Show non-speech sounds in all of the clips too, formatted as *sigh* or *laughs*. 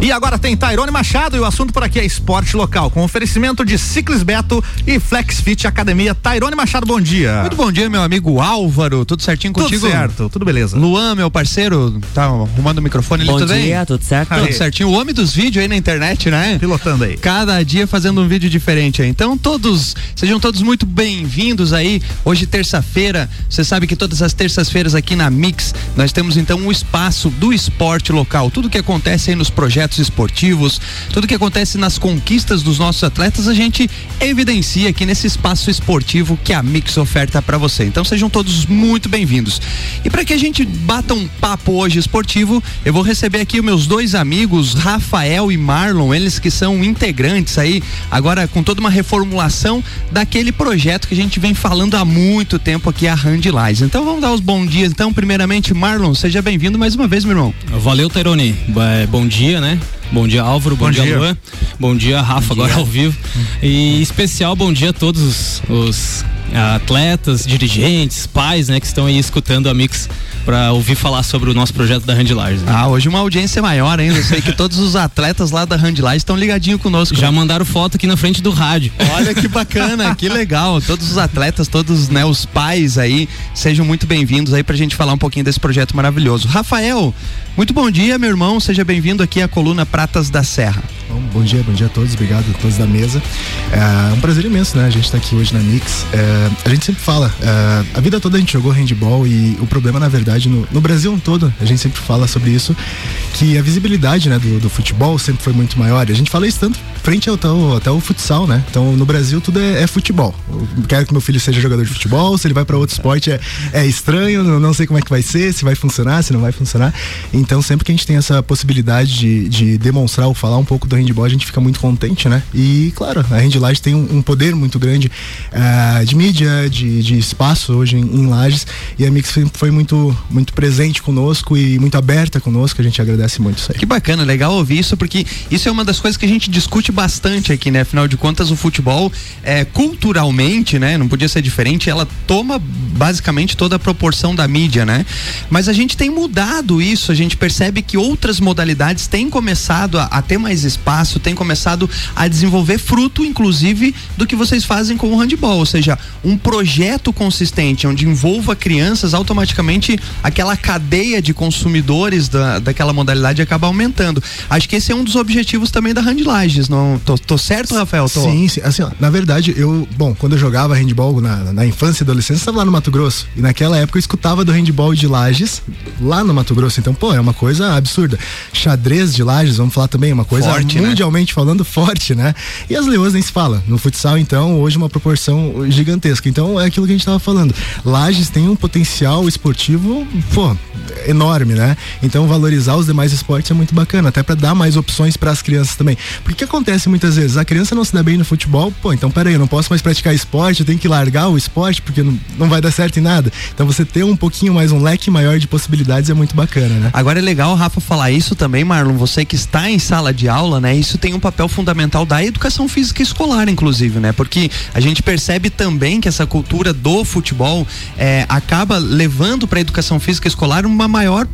E agora tem Tairone Machado e o assunto por aqui é esporte local, com oferecimento de Ciclis Beto e Flexfit Academia. Tairone Machado, bom dia. Muito bom dia, meu amigo Álvaro. Tudo certinho contigo? Tudo certo, tudo beleza. Luan, meu parceiro, tá arrumando o microfone ali, bom tudo dia, bem? tudo certo? Tudo certinho. O homem dos vídeos aí na internet, né? Pilotando aí. Cada dia fazendo um vídeo diferente aí. Então, todos, sejam todos muito bem-vindos aí. Hoje, terça-feira, você sabe que todas as terças-feiras aqui na Mix, nós temos então um espaço do esporte local. Tudo que acontece aí nos projetos esportivos, tudo que acontece nas conquistas dos nossos atletas, a gente evidencia aqui nesse espaço esportivo que a Mix oferta para você. Então, sejam todos muito bem-vindos. E para que a gente bata um papo hoje esportivo, eu vou receber aqui os meus dois amigos, Rafael e Marlon, eles que são integrantes aí, agora com toda uma reformulação daquele projeto que a gente vem falando há muito tempo aqui, a Handlais. Então vamos dar os bons dias. Então, primeiramente, Marlon, seja bem-vindo mais uma vez, meu irmão. Valeu, Tairone. Bom dia, né? Bom dia, Álvaro. Bom, Bom dia, dia. Luan. Bom dia, Rafa, Bom agora dia. ao vivo. E especial bom dia a todos os, atletas, dirigentes, pais, né, que estão aí escutando a Mix para ouvir falar sobre o nosso projeto da Handlars. Né? Ah, hoje uma audiência maior ainda. Eu sei que todos os atletas lá da Handlais estão ligadinhos conosco. Já mandaram foto aqui na frente do rádio. Olha que bacana, que legal. Todos os atletas, todos né, os pais aí, sejam muito bem-vindos aí pra gente falar um pouquinho desse projeto maravilhoso. Rafael, muito bom dia, meu irmão. Seja bem-vindo aqui à coluna Pratas da Serra. Bom, bom dia, bom dia a todos, obrigado a todos da mesa. É um prazer imenso, né? A gente tá aqui hoje na Mix. É, a gente sempre fala, é, a vida toda a gente jogou handball e o problema, na verdade, no, no Brasil todo, a gente sempre fala sobre isso, que a visibilidade né, do, do futebol sempre foi muito maior. A gente fala isso tanto frente ao, ao- até o futsal, né? Então no Brasil tudo é, é futebol. Eu quero que meu filho seja jogador de futebol, se ele vai para outro esporte é, é estranho, não, não sei como é que vai ser, se vai funcionar, se não vai funcionar. Então sempre que a gente tem essa possibilidade de, de demonstrar ou falar um pouco do handball, a gente fica muito contente, né? E claro, a Handlages tem um, um poder muito grande ah, de mídia, de, de espaço hoje em, em Lages e a Mix foi muito, muito presente conosco e muito aberta conosco, a gente agradece muito isso aí. Que bacana, legal ouvir isso, porque isso é uma das coisas que a gente discute bastante aqui, né? Afinal de contas, o futebol, é, culturalmente, né? Não podia ser diferente, ela toma basicamente toda a proporção da mídia, né? Mas a gente tem mudado isso, a gente percebe que outras modalidades têm começado a, a ter mais espaço, têm começado a desenvolver fruto, inclusive, do que vocês fazem com o handball, ou seja, um projeto consistente onde envolva crianças, automaticamente aquela cadeia de consumidores da, daquela modalidade acaba aumentando. Acho que esse é um dos objetivos também da Handlages, não tô, tô certo, Rafael? Tô. Sim, sim. Assim, ó, na verdade, eu, bom, quando eu jogava handball na, na infância e adolescência, estava lá no Mato Grosso. E naquela época eu escutava do handball de Lages lá no Mato Grosso. Então, pô, é uma coisa absurda. Xadrez de Lages, vamos falar também, é uma coisa Forte, né? mundialmente falando forte, né? E as leoas nem se fala. No futsal, então, hoje uma proporção gigantesca. Então, é aquilo que a gente estava falando. Lages tem um potencial esportivo, pô, enorme, né? Então, valorizar os demais esportes é muito bacana, até para dar mais opções para as crianças também. Porque o que acontece muitas vezes? A criança não se dá bem no futebol, pô, então peraí, eu não posso mais praticar esporte, eu tenho que largar o esporte porque não, não vai dar certo em nada. Então, você ter um pouquinho mais, um leque maior de possibilidades é muito bacana, né? Agora é legal Rafa falar isso também, Marlon. Você que está em sala de aula, né? Isso tem um papel fundamental da educação física escolar, inclusive, né? Porque a gente percebe também que essa cultura do futebol é, acaba levando para a educação física escolar uma maior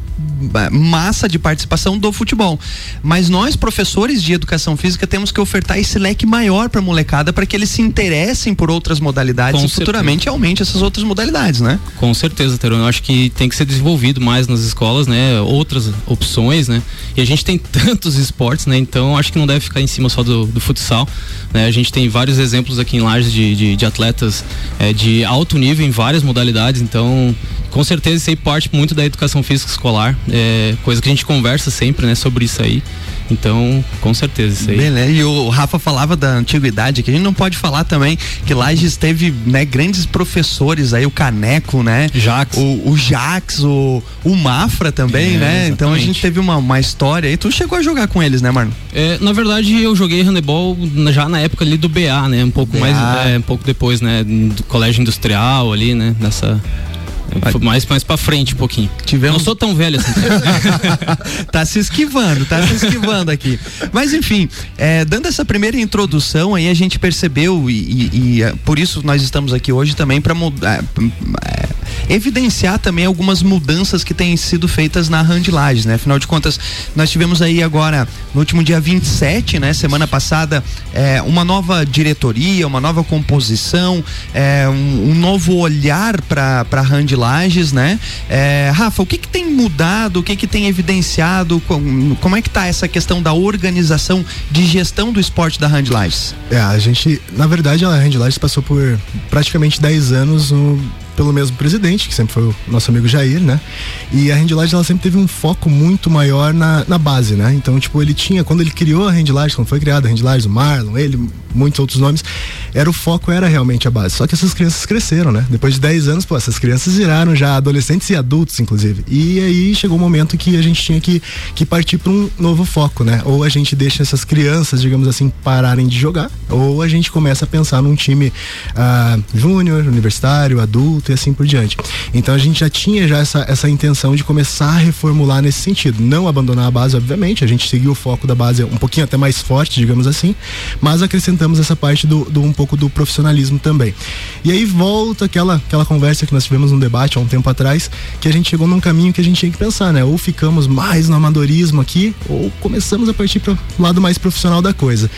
massa de participação do futebol. Mas nós, professores de educação física, temos que ofertar esse leque maior para a molecada para que eles se interessem por outras modalidades Com e futuramente aumente essas outras modalidades, né? Com certeza, Terão. Eu acho que tem que ser desenvolvido mais nas escolas, né? Outras opções, né? E a gente tem *laughs* tantos esportes, né? Então acho que não deve ficar em cima só do, do futsal. Né? A gente tem vários exemplos aqui em Lages de, de, de atletas eh, de alto nível em várias modalidades. Então, com certeza isso aí parte muito da educação física escolar. É coisa que a gente conversa sempre, né? Sobre isso aí. Então, com certeza isso aí. Beleza. E o Rafa falava da antiguidade, que a gente não pode falar também que Lages teve né, grandes professores aí, o Caneco, né? Jax. O, o Jax, o, o Mafra também, É, né? Então a exatamente. gente teve uma, uma história aí. Tu chegou a jogar com eles, né, Marlon? É, na verdade, eu joguei handebol já na época ali do BA, né? Um pouco BA. mais, é, um pouco depois, né? Do colégio industrial ali, né? Nessa. Mais, mais pra frente um pouquinho. Tivemos... Não sou tão velho assim. *laughs* tá se esquivando, tá se esquivando aqui. Mas enfim, é, dando essa primeira introdução aí, a gente percebeu, e, e, e é, por isso nós estamos aqui hoje também para mudar. É, evidenciar também algumas mudanças que têm sido feitas na Randlages, né? Afinal de contas, nós tivemos aí agora, no último dia 27, né? Semana passada, é, uma nova diretoria, uma nova composição, é, um, um, novo olhar para Randlages, né? É, Rafa, o que, que tem mudado, o que, que tem evidenciado, como, como é que tá essa questão da organização de gestão do esporte da Randlages? É, a gente, na verdade, a Randlages passou por praticamente 10 anos no pelo mesmo presidente, que sempre foi o nosso amigo Jair, né? E a Handlage, ela sempre teve um foco muito maior na, na base, né? Então, tipo, ele tinha, quando ele criou a Handlage, quando foi criada a Handlage, o Marlon, ele, muitos outros nomes, era o foco, era realmente a base. Só que essas crianças cresceram, né? Depois de 10 anos, pô, essas crianças viraram já adolescentes e adultos, inclusive. E aí chegou o um momento que a gente tinha que, que partir para um novo foco, né? Ou a gente deixa essas crianças, digamos assim, pararem de jogar, ou a gente começa a pensar num time uh, júnior, universitário, adulto, e assim por diante. Então a gente já tinha já essa, essa intenção de começar a reformular nesse sentido. Não abandonar a base, obviamente, a gente seguiu o foco da base um pouquinho até mais forte, digamos assim, mas acrescentamos essa parte do, do um pouco do profissionalismo também. E aí volta aquela, aquela conversa que nós tivemos num debate há um tempo atrás, que a gente chegou num caminho que a gente tinha que pensar, né? Ou ficamos mais no amadorismo aqui, ou começamos a partir para o lado mais profissional da coisa.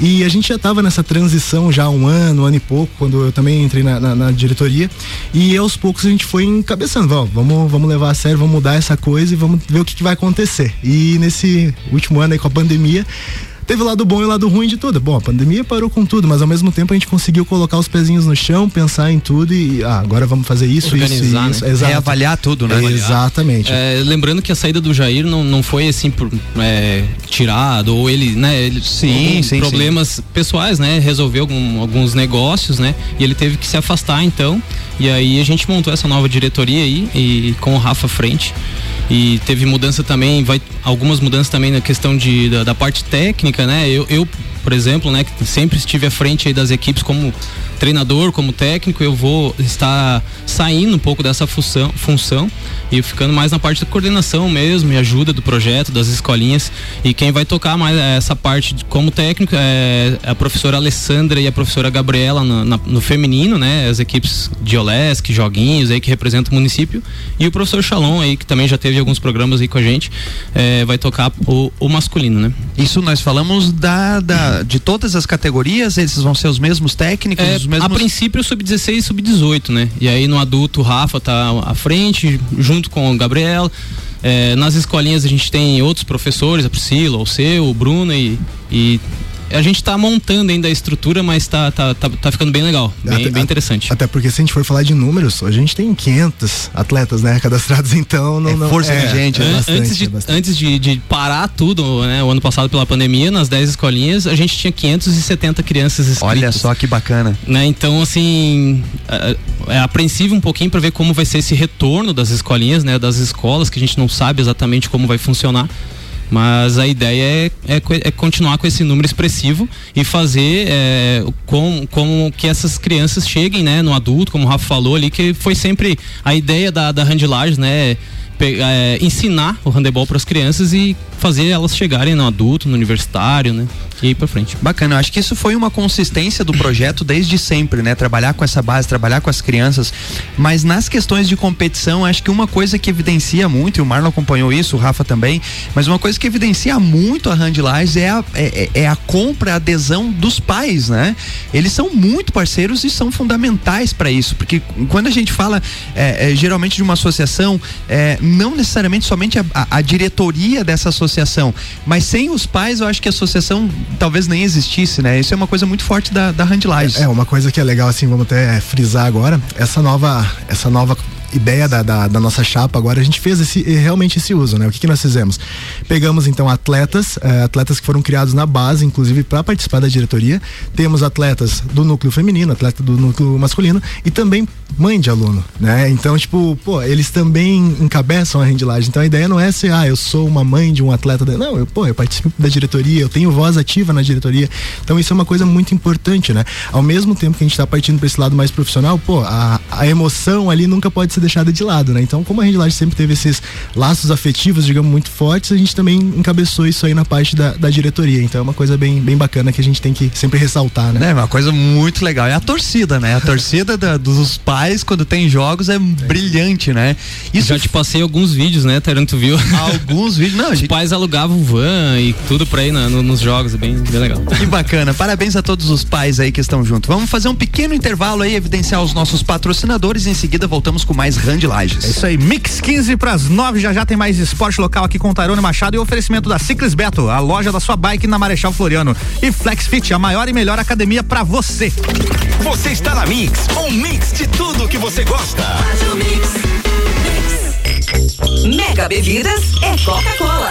E a gente já estava nessa transição já há um ano, um ano e pouco, quando eu também entrei na, na, na diretoria. E aos poucos a gente foi encabeçando, vamos, vamos, vamos levar a sério, vamos mudar essa coisa e vamos ver o que, que vai acontecer. E nesse último ano aí com a pandemia, teve o lado bom e o lado ruim de tudo. Bom, a pandemia parou com tudo, mas ao mesmo tempo a gente conseguiu colocar os pezinhos no chão, pensar em tudo e ah, agora vamos fazer isso, Organizar, isso, né? isso. Reavaliar tudo, né? Exatamente. É, lembrando que a saída do Jair não, não foi assim por é, tirado ou ele, né? Ele sim, sim, problemas sim. pessoais, né? Resolveu algum, alguns negócios, né? E ele teve que se afastar então. E aí a gente montou essa nova diretoria aí e com o Rafa frente e teve mudança também, vai algumas mudanças também na questão de, da, da parte técnica, né? Eu, eu, por exemplo, né, que sempre estive à frente das equipes como treinador, como técnico, eu vou estar saindo um pouco dessa função, função e ficando mais na parte da coordenação mesmo e ajuda do projeto, das escolinhas. E quem vai tocar mais essa parte de, como técnico é a professora Alessandra e a professora Gabriela no, na, no feminino, né? As equipes de Olesc, Joguinhos aí que representam o município. E o professor Shalom aí, que também já teve alguns programas aí com a gente, é, vai tocar o, o, masculino, né? Isso nós falamos da, da, de todas as categorias, esses vão ser os mesmos técnicos, é, os mesmos... A princípio sub-16 e sub-18, né? E aí no adulto o Rafa tá à frente, junto com o Gabriel. É, nas escolinhas a gente tem outros professores, a Priscila, o seu, o Bruno e, e a gente está montando ainda a estrutura, mas está tá, tá, tá ficando bem legal, bem, até, bem interessante. Até porque se a gente for falar de números, a gente tem 500 atletas, né, cadastrados, *laughs* então não... É não força é, de gente. É bastante, antes de, é antes de, de, parar tudo, né, o ano passado pela pandemia, nas 10 escolinhas, a gente tinha 570 crianças inscritas. Olha só que bacana. Né, então, assim, é, é apreensivo um pouquinho para ver como vai ser esse retorno das escolinhas, né, das escolas, que a gente não sabe exatamente como vai funcionar. Mas a ideia é, é, é, continuar com esse número expressivo e fazer é, com, com que essas crianças cheguem né, no adulto, como o Rafa falou ali, que foi sempre a ideia da, da handlagem, né? É, ensinar o handebol para as crianças e fazer elas chegarem no adulto, no universitário, né? E ir para frente. Bacana, eu acho que isso foi uma consistência do projeto desde sempre, né? Trabalhar com essa base, trabalhar com as crianças. Mas nas questões de competição, acho que uma coisa que evidencia muito, e o Marlon acompanhou isso, o Rafa também, mas uma coisa que evidencia muito a Handlage é é, é, é a compra, a adesão dos pais, né? Eles são muito parceiros e são fundamentais para isso, porque quando a gente fala é, é, geralmente de uma associação, é, não necessariamente somente a, a, a diretoria dessa associação. Mas sem os pais, eu acho que a associação talvez nem existisse, né? Isso é uma coisa muito forte da, da Handlage. É, uma coisa que é legal, assim, vamos até frisar agora, essa nova, essa nova ideia da, da, da, nossa chapa agora, a gente fez esse, realmente esse uso, né? O que, que nós fizemos? Pegamos então atletas, eh, atletas que foram criados na base, inclusive para participar da diretoria. Temos atletas do núcleo feminino, atleta do núcleo masculino e também mãe de aluno, né? Então, tipo, pô, eles também encabeçam a rendilagem. Então a ideia não é ser, ah, eu sou uma mãe de um atleta. Não, eu, pô, eu participo da diretoria, eu tenho voz ativa na diretoria. Então isso é uma coisa muito importante, né? Ao mesmo tempo que a gente está partindo para esse lado mais profissional, pô, a, a emoção ali nunca pode ser ser deixada de lado, né? Então, como a Rede Laje sempre teve esses laços afetivos, digamos, muito fortes, a gente também encabeçou isso aí na parte da, da diretoria. Então é uma coisa bem, bem bacana que a gente tem que sempre ressaltar, né? É uma coisa muito legal. É a torcida, né? A torcida da, dos pais, quando tem jogos, é, é. brilhante, né? Isso Já te passei alguns vídeos, né, Taranto viu? Alguns vídeos, não. Os gente... pais alugavam van e tudo pra ir no, nos jogos, é bem, bem legal. Que bacana. Parabéns a todos os pais aí que estão juntos. Vamos fazer um pequeno intervalo aí, evidenciar os nossos patrocinadores e em seguida voltamos com mais Rand Lages. É isso aí, Mix 15 pras 9, já já tem mais esporte local aqui com Tairone Machado e oferecimento da Ciclis Beto, a loja da sua bike na Marechal Floriano. E Flex Fit, a maior e melhor academia para você. Você está na Mix, um mix de tudo que você gosta. Mega Bebidas é Coca-Cola.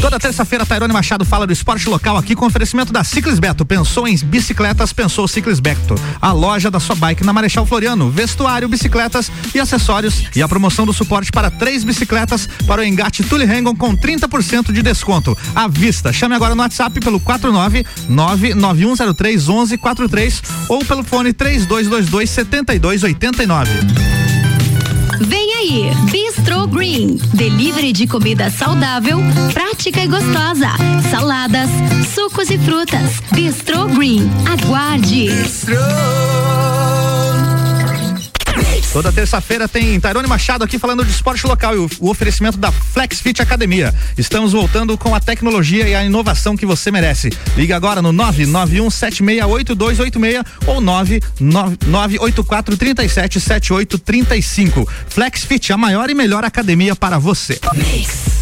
Toda terça-feira, Tairone Machado fala do esporte local aqui com oferecimento da Ciclis Beto. Pensou em bicicletas, pensou Ciclis Beto. A loja da sua bike na Marechal Floriano. Vestuário, bicicletas e acessórios. E a promoção do suporte para três bicicletas para o engate Tully Hengon com 30% de desconto. À vista. Chame agora no WhatsApp pelo 49 99103 1143 ou pelo fone 3222 7289. Vem aí, Bistro Green. Delivery de comida saudável, prática e gostosa. Saladas, sucos e frutas. Bistro Green. Aguarde. Bistro. Toda terça-feira tem Tairone Machado aqui falando de esporte local e o, o oferecimento da Flex Fit Academia. Estamos voltando com a tecnologia e a inovação que você merece. Liga agora no 991768286 ou 994377835. Flex Fit, a maior e melhor academia para você. Mix.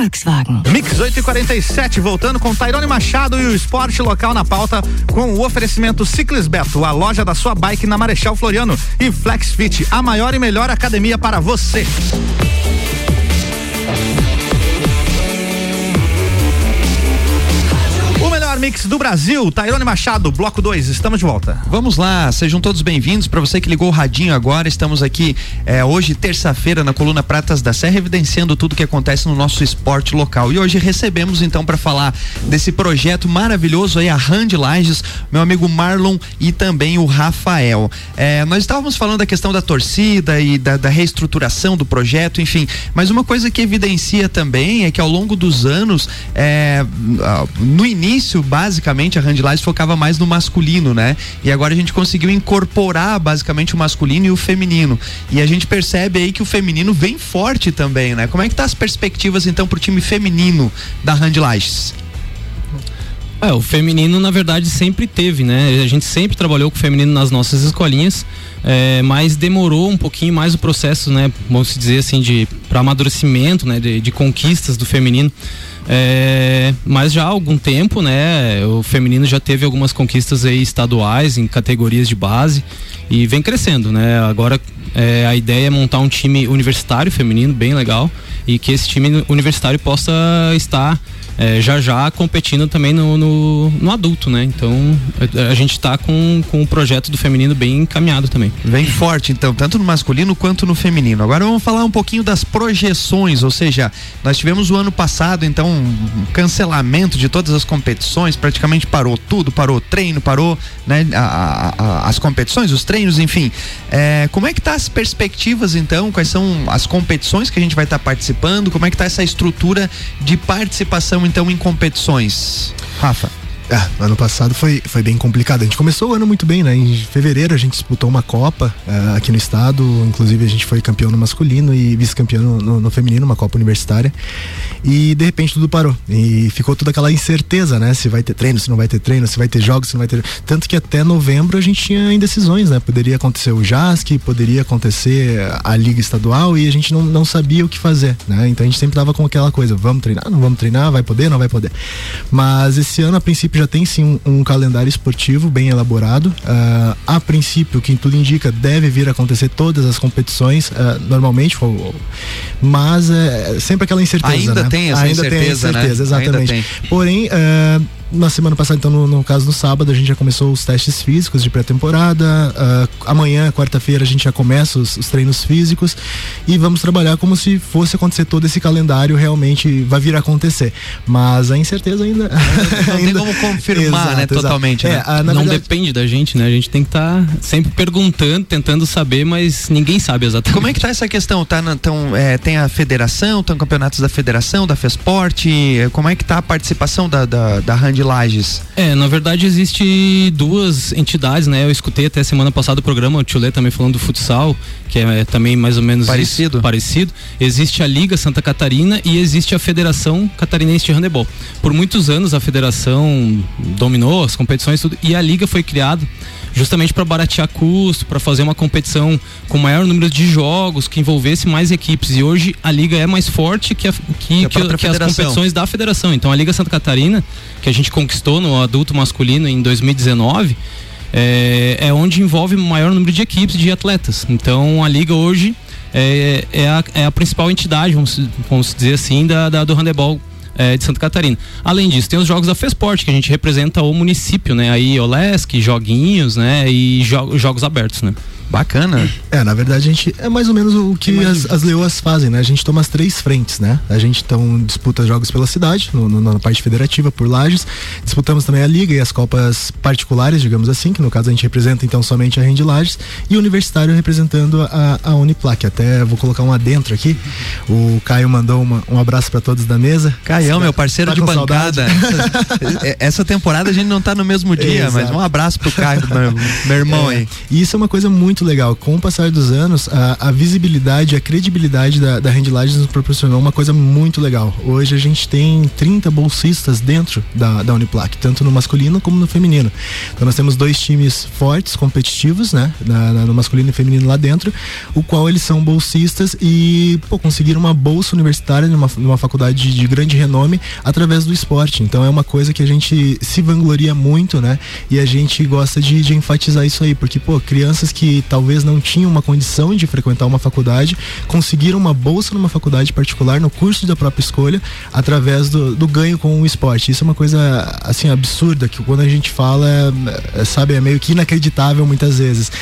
Volkswagen. Mix 847, voltando com Tairone Machado e o esporte local na pauta, com o oferecimento Ciclis Beto, a loja da sua bike na Marechal Floriano, e Flex Fit, a maior e melhor academia para você. Mix do Brasil, Tairone Machado, bloco 2, estamos de volta. Vamos lá, sejam todos bem-vindos. Para você que ligou o radinho agora, estamos aqui é, hoje, terça-feira, na coluna Pratas da Serra, evidenciando tudo que acontece no nosso esporte local. E hoje recebemos então para falar desse projeto maravilhoso aí, a Rand Lages, meu amigo Marlon e também o Rafael. É, nós estávamos falando da questão da torcida e da, da reestruturação do projeto, enfim, mas uma coisa que evidencia também é que ao longo dos anos, é, no início, basicamente a Handlines focava mais no masculino, né? E agora a gente conseguiu incorporar basicamente o masculino e o feminino. E a gente percebe aí que o feminino vem forte também, né? Como é que tá as perspectivas então pro time feminino da Handlines? É, o feminino na verdade sempre teve, né? A gente sempre trabalhou com o feminino nas nossas escolinhas, é, mas demorou um pouquinho mais o processo, né? Vamos dizer assim, de para amadurecimento, né? De, de conquistas do feminino. É, mas já há algum tempo, né? O feminino já teve algumas conquistas aí estaduais em categorias de base e vem crescendo, né? Agora é, a ideia é montar um time universitário feminino bem legal e que esse time universitário possa estar é, já já competindo também no, no, no adulto, né? Então a, a gente está com, com o projeto do feminino bem encaminhado também. Bem forte, então, tanto no masculino quanto no feminino. Agora vamos falar um pouquinho das projeções, ou seja, nós tivemos o ano passado, então, um cancelamento de todas as competições, praticamente parou tudo, parou treino, parou né, a, a, as competições, os treinos, enfim. É, como é que tá as perspectivas, então? Quais são as competições que a gente vai estar tá participando? Como é que tá essa estrutura de participação então em competições? Rafa. É, ano passado foi, foi bem complicado. A gente começou o ano muito bem, né? Em fevereiro a gente disputou uma Copa uh, aqui no estado, inclusive a gente foi campeão no masculino e vice-campeão no, no, feminino, uma Copa universitária. E de repente tudo parou. E ficou toda aquela incerteza, né? Se vai ter treino, se não vai ter treino, se vai ter jogos, se não vai ter. Tanto que até novembro a gente tinha indecisões, né? Poderia acontecer o JASC, poderia acontecer a Liga Estadual e a gente não, não sabia o que fazer, né? Então a gente sempre tava com aquela coisa, vamos treinar, não vamos treinar, vai poder, não vai poder. Mas esse ano, a princípio, já tem sim um, um calendário esportivo bem elaborado. Uh, a princípio, que tudo indica, deve vir a acontecer todas as competições, uh, normalmente, mas é sempre aquela incerteza. Ainda né? tem essa Ainda incerteza, tem incerteza, né? exatamente. Porém, uh, na semana passada, então, no, no, caso do sábado, a gente já começou os testes físicos de pré-temporada. Uh, amanhã, quarta-feira, a gente já começa os, os, treinos físicos e vamos trabalhar como se fosse acontecer todo esse calendário realmente vai vir a acontecer. Mas a incerteza ainda. Não, *laughs* ainda... tem como confirmar, exato, né? Exato. Totalmente. É, né? a, Não verdade... depende da gente, né? A gente tem que estar tá sempre perguntando, tentando saber, mas ninguém sabe exatamente. Como é que tá essa questão? Tá na, tão, é, tem a federação, estão campeonatos da federação, da FESPORT? Como é que tá a participação da, da, da Hand Lages? É, na verdade existe duas entidades, né? Eu escutei até semana passada o programa, o Tchulê também falando do futsal, que é, é também mais ou menos parecido. Isso, parecido. Existe a Liga Santa Catarina e existe a Federação Catarinense de Handebol. Por muitos anos a federação dominou as competições tudo, e a liga foi criada justamente para baratear custo, para fazer uma competição com maior número de jogos, que envolvesse mais equipes. E hoje a liga é mais forte que, a, que, que, que as competições da federação. Então a Liga Santa Catarina, que a gente conquistou no adulto masculino em 2019, é, é onde envolve o maior número de equipes de atletas. Então a liga hoje é, é, a, é a principal entidade, vamos, vamos dizer assim, da, da do handebol é, de Santa Catarina. Além disso, tem os jogos da Fesporte, que a gente representa o município, né? Aí Olesc, joguinhos, né? E jo jogos abertos, né? Bacana. É, na verdade a gente é mais ou menos o que as, as leoas fazem, né? A gente toma as três frentes, né? A gente então disputa jogos pela cidade, no, no, na parte federativa, por lajes. Disputamos também a liga e as copas particulares, digamos assim, que no caso a gente representa então somente a Rende Lages e o universitário representando a, a Uniplac. Até vou colocar um adentro aqui. O Caio mandou uma, um abraço para todos da mesa. Caião, meu parceiro tá de bancada. Essa, *laughs* essa, temporada a gente não tá no mesmo dia, mas um abraço pro Caio, meu, meu irmão é, aí. E isso é uma coisa muito muito legal. Com o passar dos anos, a, a visibilidade, a credibilidade da, da nos proporcionou uma coisa muito legal. Hoje a gente tem 30 bolsistas dentro da, da Uniplac, tanto no masculino como no feminino. Então nós temos dois times fortes, competitivos, né? Na, na, no masculino e feminino lá dentro, o qual eles são bolsistas e pô, conseguiram uma bolsa universitária numa, numa faculdade de, de grande renome através do esporte. Então é uma coisa que a gente se vangloria muito, né? E a gente gosta de, de enfatizar isso aí, porque, pô, crianças que talvez não tinham uma condição de frequentar uma faculdade, conseguiram uma bolsa numa faculdade particular no curso da própria escolha através do, do ganho com o esporte. Isso é uma coisa assim absurda que quando a gente fala, é, sabe, é meio que inacreditável muitas vezes.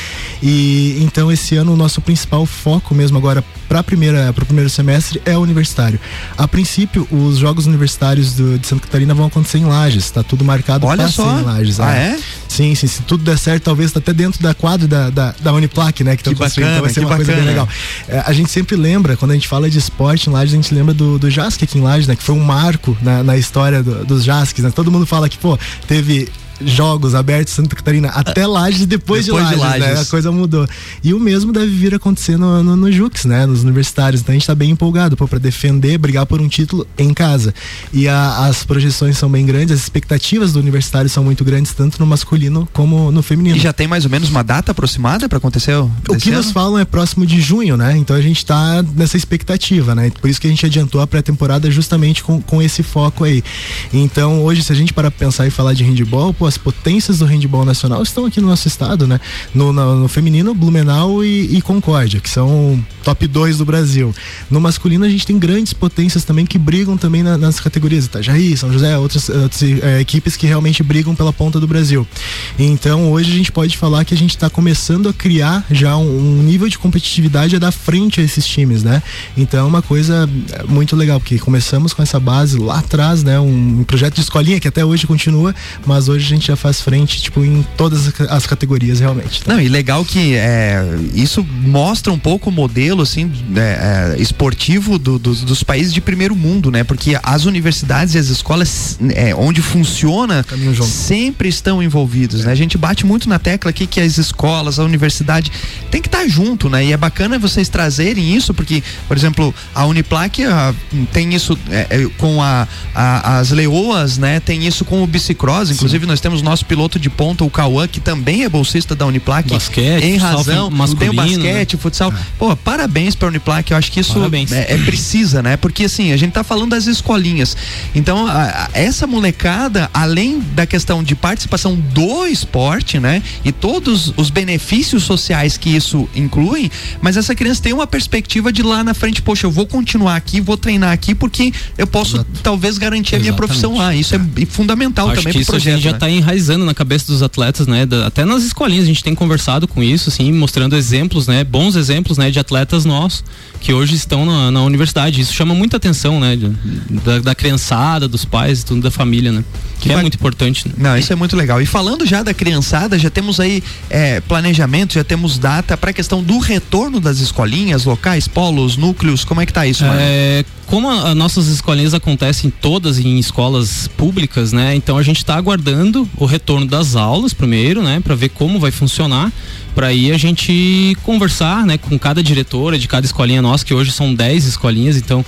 E então esse ano o nosso principal foco mesmo agora para primeira para o primeiro semestre é o universitário. A princípio, os jogos universitários do, de Santa Catarina vão acontecer em Lages, está tudo marcado para ser em Lages. Ah, é? é? Sim, sim, se tudo der certo, talvez tá até dentro da quadra da, da, da Uniplac, né? Que, que bacana, então vai ser uma bacana. coisa bem legal. É, a gente sempre lembra, quando a gente fala de esporte em Lages, a gente lembra do, do JASC aqui em Lages, né? Que foi um marco na, na história do, dos JASCs, né? Todo mundo fala que, pô, teve jogos abertos Santa Catarina até Lages depois, depois de, Lages, de Lages, né? A coisa mudou. E o mesmo deve vir a acontecer no, no, no Jux, né? Nos universitários. Então a gente tá bem empolgado, pô, pra defender, brigar por um título em casa. E a, as projeções são bem grandes, as expectativas do universitário são muito grandes, tanto no masculino como no feminino. E já tem mais ou menos uma data aproximada para acontecer? O, o que ano? nos falam é próximo de junho, né? Então a gente tá nessa expectativa, né? Por isso que a gente adiantou a pré-temporada justamente com, com esse foco aí. Então hoje, se a gente para pensar e falar de handball, pô, as potências do handball nacional estão aqui no nosso estado, né? No, no, no feminino, Blumenau e, e, Concórdia, que são top 2 do Brasil. No masculino, a gente tem grandes potências também que brigam também na, nas categorias Itajaí, São José, outras, outras é, equipes que realmente brigam pela ponta do Brasil. Então, hoje a gente pode falar que a gente está começando a criar já um, um nível de competitividade a dar frente a esses times, né? Então, é uma coisa é, muito legal, porque começamos com essa base lá atrás, né? Um, um projeto de escolinha que até hoje continua, mas hoje a gente já faz frente, tipo, em todas as categorias realmente. Tá? Não, e legal que é, isso mostra um pouco o modelo assim é, é, esportivo do, do, dos países de primeiro mundo, né? Porque as universidades e as escolas é, onde funciona sempre estão envolvidos, né? A gente bate muito na tecla aqui que as escolas, a universidade tem que estar tá junto, né? E é bacana vocês trazerem isso, porque, por exemplo, a Uniplac a, tem isso é, é, com a, a, as leoas, né? Tem isso com o bicicross, inclusive Sim. nós temos nosso piloto de ponta, o Cauã, que também é bolsista da Uniplac. Basquete, em razão, tem o basquete, né? futsal. É. Pô, parabéns pra Uniplac, eu acho que isso é, é, precisa, né? Porque assim, a gente tá falando das escolinhas. Então, a, a, essa molecada, além da questão de participação do esporte, né? E todos os benefícios sociais que isso inclui, mas essa criança tem uma perspectiva de lá na frente, poxa, eu vou continuar aqui, vou treinar aqui porque eu posso Exato. talvez garantir Exatamente. a minha profissão lá. Isso é, é fundamental Acho também pro projeto. Já né? Enraizando na cabeça dos atletas, né? Da, até nas escolinhas a gente tem conversado com isso, assim, mostrando exemplos, né? Bons exemplos, né? De atletas nossos que hoje estão na, na universidade. Isso chama muita atenção, né? Da, da criançada, dos pais, tudo da família, né? Que, que é muito importante. Né? Não, isso é muito legal. E falando já da criançada, já temos aí é, planejamento, já temos data para a questão do retorno das escolinhas, locais, polos, núcleos. Como é que tá isso, mano? É, como as nossas escolinhas acontecem todas em escolas públicas, né? Então a gente está aguardando o retorno das aulas primeiro, né? Para ver como vai funcionar para aí a gente conversar, né, com cada diretora de cada escolinha nossa, que hoje são 10 escolinhas, então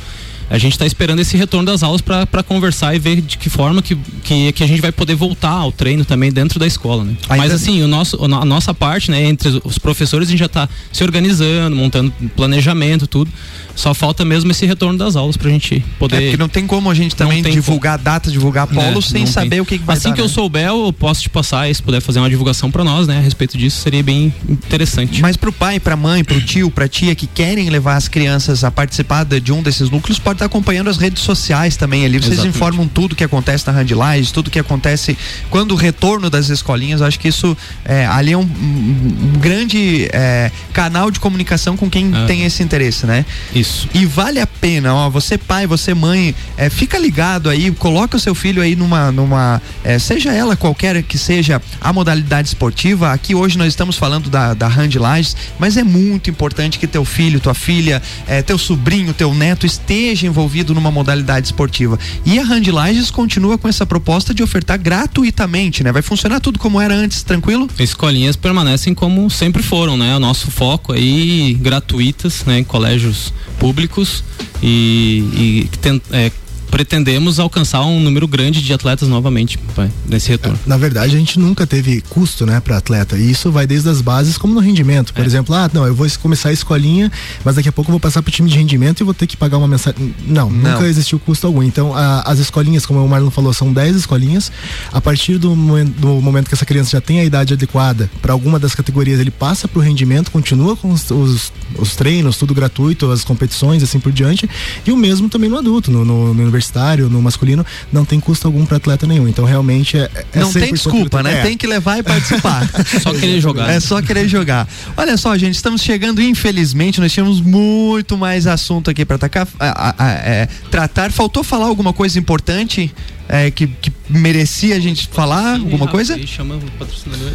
a gente está esperando esse retorno das aulas para conversar e ver de que forma que, que, que, a gente vai poder voltar ao treino também dentro da escola, né? Mas assim, o nosso, a nossa parte, né, entre os professores, a gente já está se organizando, montando planejamento, tudo. Só falta mesmo esse retorno das aulas pra gente poder. É, porque não tem como a gente também divulgar como... data, divulgar polo é, sem saber tem. o que, que vai Assim dar, que né? eu souber, eu posso te passar e se puder fazer uma divulgação para nós, né, a respeito disso, seria bem interessante. Mas pro pai, pra mãe, pro tio, pra tia que querem levar as crianças a participar de um desses núcleos, pode estar acompanhando as redes sociais também ali. Vocês Exatamente. informam tudo que acontece na Handlines, tudo que acontece quando o retorno das escolinhas. Acho que isso é, ali é um, um, um grande é, canal de comunicação com quem ah. tem esse interesse, né? Isso. E vale a pena, ó, você pai, você mãe, é, fica ligado aí, coloca o seu filho aí numa, numa é, seja ela qualquer que seja a modalidade esportiva, aqui hoje nós estamos falando da, da Hand Lages, mas é muito importante que teu filho, tua filha, é, teu sobrinho, teu neto esteja envolvido numa modalidade esportiva. E a Hand Lages continua com essa proposta de ofertar gratuitamente, né? Vai funcionar tudo como era antes, tranquilo? Escolinhas permanecem como sempre foram, né? O nosso foco aí gratuitas, né? Colégios públicos e, e tem, é, pretendemos alcançar um número grande de atletas novamente pai, nesse retorno. Na verdade, a gente nunca teve custo, né, para atleta. E isso vai desde as bases como no rendimento. Por é. exemplo, ah, não, eu vou começar a escolinha, mas daqui a pouco eu vou passar pro time de rendimento e vou ter que pagar uma mensagem. Não, não. nunca existiu custo algum. Então, a, as escolinhas, como o Marlon falou, são 10 escolinhas. A partir do momento, do momento que essa criança já tem a idade adequada para alguma das categorias, ele passa pro rendimento, continua com os, os, os, treinos, tudo gratuito, as competições, assim por diante. E o mesmo também no adulto, no, no, no universitário, no masculino, não tem custo algum para atleta nenhum. Então realmente é, é não tem desculpa, né? É. Tem que levar e participar. *laughs* só querer jogar. É só querer jogar. Olha só, gente, estamos chegando, infelizmente, nós tínhamos muito mais assunto aqui para é, tratar. Faltou falar alguma coisa importante? É, que, que, merecia a gente falar Sim, alguma coisa? Chama o patrocinador.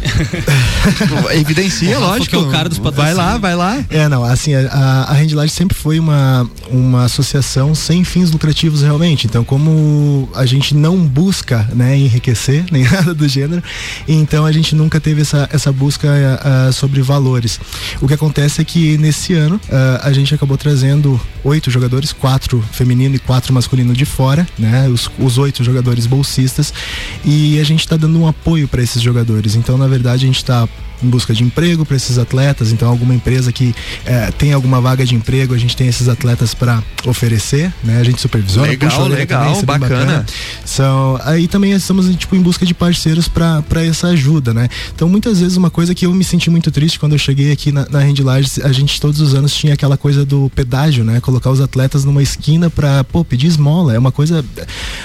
*laughs* Evidencia, lógico. É o cara dos vai lá, vai lá. É, não, assim, a, a Handlage sempre foi uma, uma associação sem fins lucrativos realmente. Então, como a gente não busca, né, enriquecer, *laughs* nem nada do gênero, então a gente nunca teve essa, essa busca uh, sobre valores. O que acontece é que nesse ano uh, a gente acabou trazendo oito jogadores, quatro feminino e quatro masculino de fora, né? Os, os oito jogadores jogadores bolsistas e a gente está dando um apoio para esses jogadores. Então, na verdade, a gente está em busca de emprego para esses atletas. Então, alguma empresa que é, tem alguma vaga de emprego, a gente tem esses atletas para oferecer, né? A gente supervisiona. Legal, legal, também, bacana. bacana. São, aí também estamos tipo em busca de parceiros para essa ajuda, né? Então, muitas vezes uma coisa que eu me senti muito triste quando eu cheguei aqui na, na Rendilage, a gente todos os anos tinha aquela coisa do pedágio, né? Colocar os atletas numa esquina para pô, pedir esmola, é uma coisa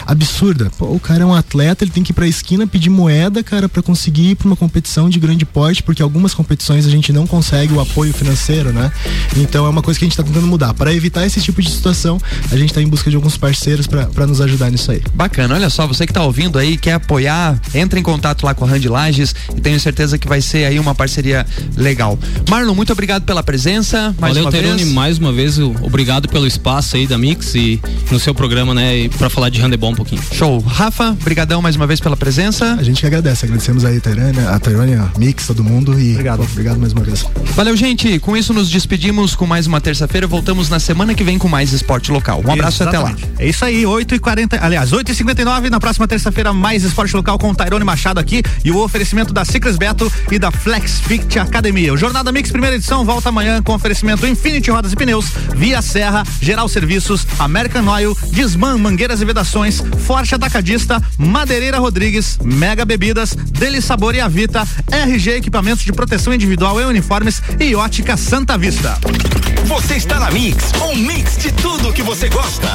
absurda. Pô, o cara é um atleta, ele tem que ir para a esquina pedir moeda, cara, para conseguir ir para uma competição de grande porte porque algumas competições a gente não consegue o apoio financeiro, né? Então é uma coisa que a gente está tentando mudar. Para evitar esse tipo de situação, a gente está em busca de alguns parceiros para nos ajudar nisso aí. Bacana, olha só, você que está ouvindo aí, quer apoiar, entre em contato lá com a Rand Lages e tenho certeza que vai ser aí uma parceria legal. Marlon, muito obrigado pela presença. Mais Valeu, uma Terone, vez. mais uma vez, obrigado pelo espaço aí da Mix e no seu programa, né, para falar de handebol um pouquinho. Show. Rafa, brigadão mais uma vez pela presença. A gente que agradece, agradecemos aí a Tairânia, a a Mix, todo mundo e obrigado, obrigado mais uma vez. Valeu, gente. Com isso nos despedimos com mais uma terça-feira. Voltamos na semana que vem com mais esporte local. Um abraço e até lá. Exatamente. É isso aí, 8 e 40 aliás, 8 e 59 na próxima terça-feira, mais esporte local com o Tairone Machado aqui e o oferecimento da Ciclis Beto e da Flex Fit Academia. O Jornada Mix, primeira edição, volta amanhã com oferecimento Infinity Rodas e Pneus, Via Serra, Geral Serviços, American Oil, Disman Mangueiras e Vedações, Forte Atacadista, Madeireira Rodrigues, Mega Bebidas, Deli Sabor e Avita, RG Equipamentos de Proteção Individual e Uniformes e Ótica Santa Vista. Você está na Mix, um mix de tudo que você gosta.